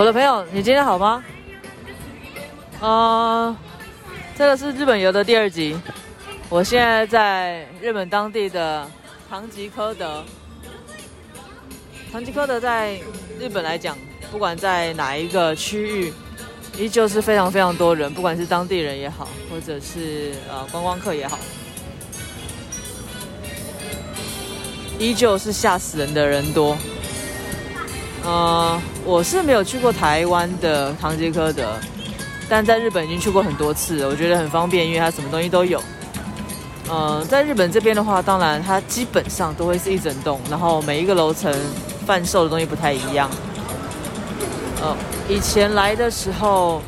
我的朋友，你今天好吗？呃，这个是日本游的第二集。我现在在日本当地的唐吉诃德。唐吉诃德在日本来讲，不管在哪一个区域，依旧是非常非常多人，不管是当地人也好，或者是呃观光客也好，依旧是吓死人的人多。呃，我是没有去过台湾的唐吉诃德，但在日本已经去过很多次了，我觉得很方便，因为它什么东西都有。呃，在日本这边的话，当然它基本上都会是一整栋，然后每一个楼层贩售的东西不太一样。呃，以前来的时候，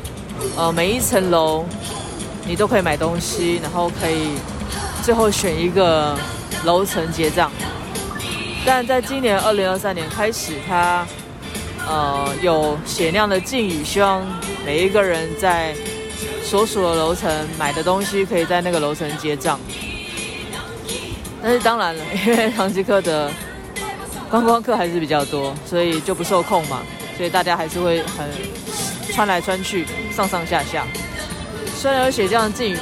呃，每一层楼你都可以买东西，然后可以最后选一个楼层结账。但在今年二零二三年开始，它呃有写那样的禁语，希望每一个人在所属的楼层买的东西，可以在那个楼层结账。但是当然了，因为唐吉诃德观光客还是比较多，所以就不受控嘛。所以大家还是会很穿来穿去，上上下下。虽然有写这样的禁语，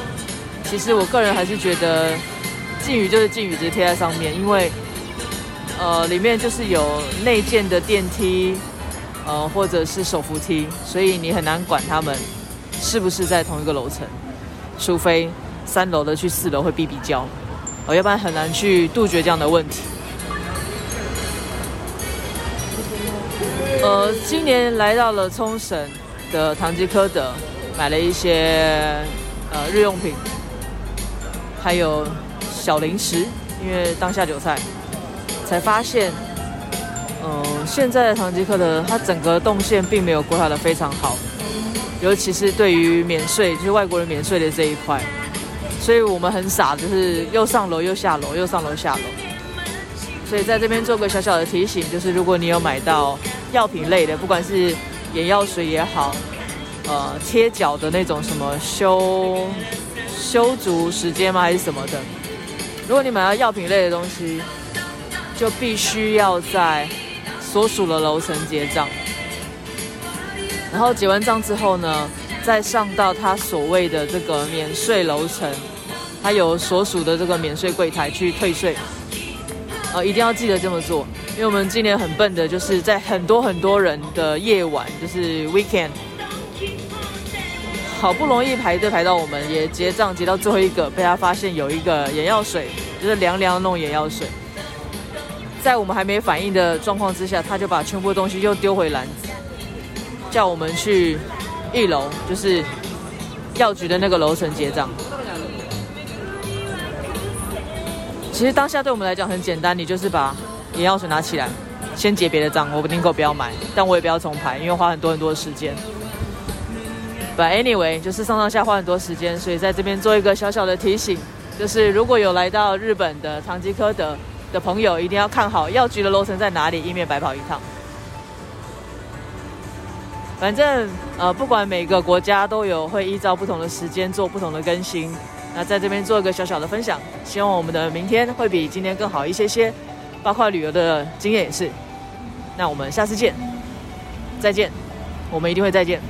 其实我个人还是觉得禁语就是禁语，直接贴在上面，因为呃里面就是有内建的电梯，呃或者是手扶梯，所以你很难管他们是不是在同一个楼层，除非三楼的去四楼会哔哔叫。我要不然很难去杜绝这样的问题。呃，今年来到了冲绳的唐吉诃德，买了一些呃日用品，还有小零食，因为当下酒菜，才发现，嗯、现在的唐吉诃德它整个动线并没有规划得非常好，尤其是对于免税，就是外国人免税的这一块。所以我们很傻，就是又上楼又下楼，又上楼下楼。所以在这边做个小小的提醒，就是如果你有买到药品类的，不管是眼药水也好，呃，贴脚的那种什么修修足时间吗，还是什么的，如果你买到药品类的东西，就必须要在所属的楼层结账。然后结完账之后呢，再上到他所谓的这个免税楼层。他有所属的这个免税柜台去退税，呃，一定要记得这么做，因为我们今年很笨的，就是在很多很多人的夜晚，就是 weekend，好不容易排队排到我们也结账结到最后一个，被他发现有一个眼药水，就是凉凉的那种眼药水，在我们还没反应的状况之下，他就把全部东西又丢回篮子，叫我们去一楼，就是药局的那个楼层结账。其实当下对我们来讲很简单，你就是把眼药水拿起来，先结别的账，我不订购不要买，但我也不要重排，因为花很多很多的时间。But anyway，就是上上下花很多时间，所以在这边做一个小小的提醒，就是如果有来到日本的唐吉诃德的朋友，一定要看好药局的楼层在哪里，以免白跑一趟。反正呃，不管每个国家都有会依照不同的时间做不同的更新。那在这边做一个小小的分享，希望我们的明天会比今天更好一些些，包括旅游的经验也是。那我们下次见，再见，我们一定会再见。